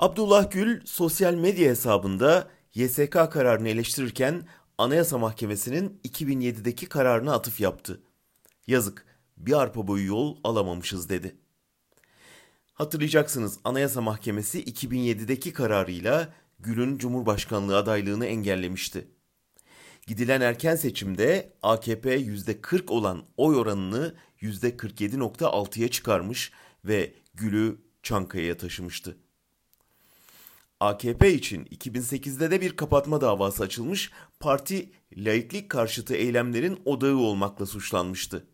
Abdullah Gül sosyal medya hesabında YSK kararını eleştirirken Anayasa Mahkemesi'nin 2007'deki kararına atıf yaptı. Yazık, bir arpa boyu yol alamamışız dedi. Hatırlayacaksınız Anayasa Mahkemesi 2007'deki kararıyla Gül'ün Cumhurbaşkanlığı adaylığını engellemişti. Gidilen erken seçimde AKP %40 olan oy oranını %47.6'ya çıkarmış ve Gül'ü Çankaya'ya taşımıştı. AKP için 2008'de de bir kapatma davası açılmış, parti laiklik karşıtı eylemlerin odağı olmakla suçlanmıştı.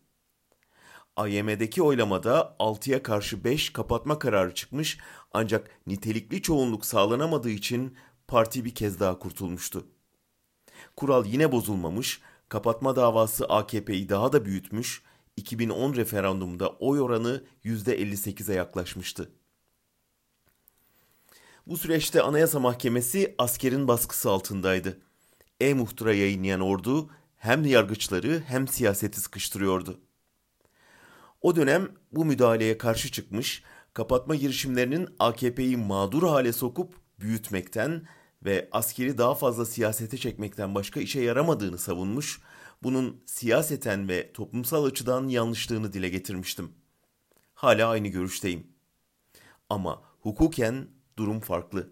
AYM'deki oylamada 6'ya karşı 5 kapatma kararı çıkmış ancak nitelikli çoğunluk sağlanamadığı için parti bir kez daha kurtulmuştu. Kural yine bozulmamış, kapatma davası AKP'yi daha da büyütmüş, 2010 referandumunda oy oranı %58'e yaklaşmıştı. Bu süreçte Anayasa Mahkemesi askerin baskısı altındaydı. E-Muhtıra yayınlayan ordu hem yargıçları hem siyaseti sıkıştırıyordu. O dönem bu müdahaleye karşı çıkmış, kapatma girişimlerinin AKP'yi mağdur hale sokup büyütmekten ve askeri daha fazla siyasete çekmekten başka işe yaramadığını savunmuş, bunun siyaseten ve toplumsal açıdan yanlışlığını dile getirmiştim. Hala aynı görüşteyim. Ama hukuken durum farklı.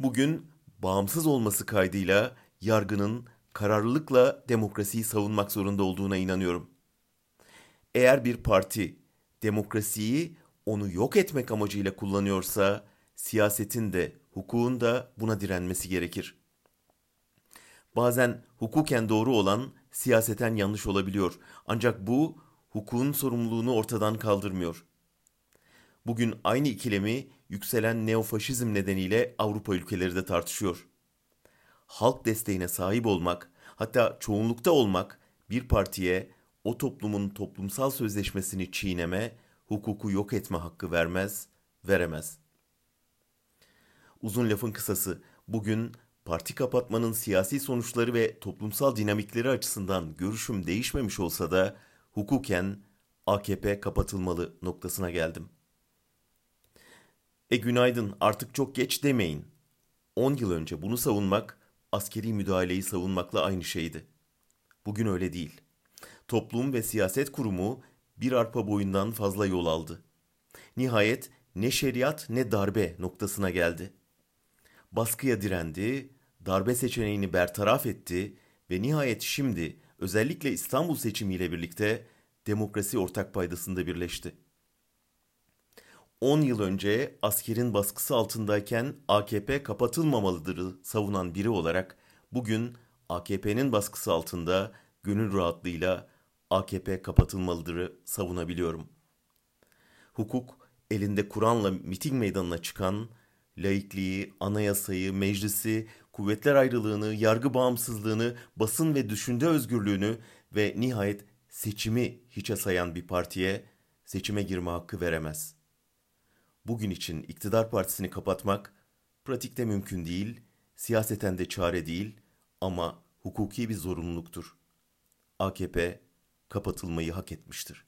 Bugün bağımsız olması kaydıyla yargının kararlılıkla demokrasiyi savunmak zorunda olduğuna inanıyorum. Eğer bir parti demokrasiyi onu yok etmek amacıyla kullanıyorsa siyasetin de hukukun da buna direnmesi gerekir. Bazen hukuken doğru olan siyaseten yanlış olabiliyor. Ancak bu hukukun sorumluluğunu ortadan kaldırmıyor. Bugün aynı ikilemi yükselen neofaşizm nedeniyle Avrupa ülkeleri de tartışıyor. Halk desteğine sahip olmak, hatta çoğunlukta olmak bir partiye o toplumun toplumsal sözleşmesini çiğneme, hukuku yok etme hakkı vermez, veremez. Uzun lafın kısası, bugün parti kapatmanın siyasi sonuçları ve toplumsal dinamikleri açısından görüşüm değişmemiş olsa da hukuken AKP kapatılmalı noktasına geldim. E günaydın artık çok geç demeyin. 10 yıl önce bunu savunmak askeri müdahaleyi savunmakla aynı şeydi. Bugün öyle değil. Toplum ve siyaset kurumu bir arpa boyundan fazla yol aldı. Nihayet ne şeriat ne darbe noktasına geldi. Baskıya direndi, darbe seçeneğini bertaraf etti ve nihayet şimdi özellikle İstanbul seçimiyle birlikte demokrasi ortak paydasında birleşti. 10 yıl önce askerin baskısı altındayken AKP kapatılmamalıdır savunan biri olarak bugün AKP'nin baskısı altında gönül rahatlığıyla AKP kapatılmalıdır savunabiliyorum. Hukuk elinde Kur'an'la miting meydanına çıkan laikliği, anayasayı, meclisi, kuvvetler ayrılığını, yargı bağımsızlığını, basın ve düşünce özgürlüğünü ve nihayet seçimi hiçe sayan bir partiye seçime girme hakkı veremez. Bugün için iktidar partisini kapatmak pratikte mümkün değil, siyaseten de çare değil ama hukuki bir zorunluluktur. AKP kapatılmayı hak etmiştir.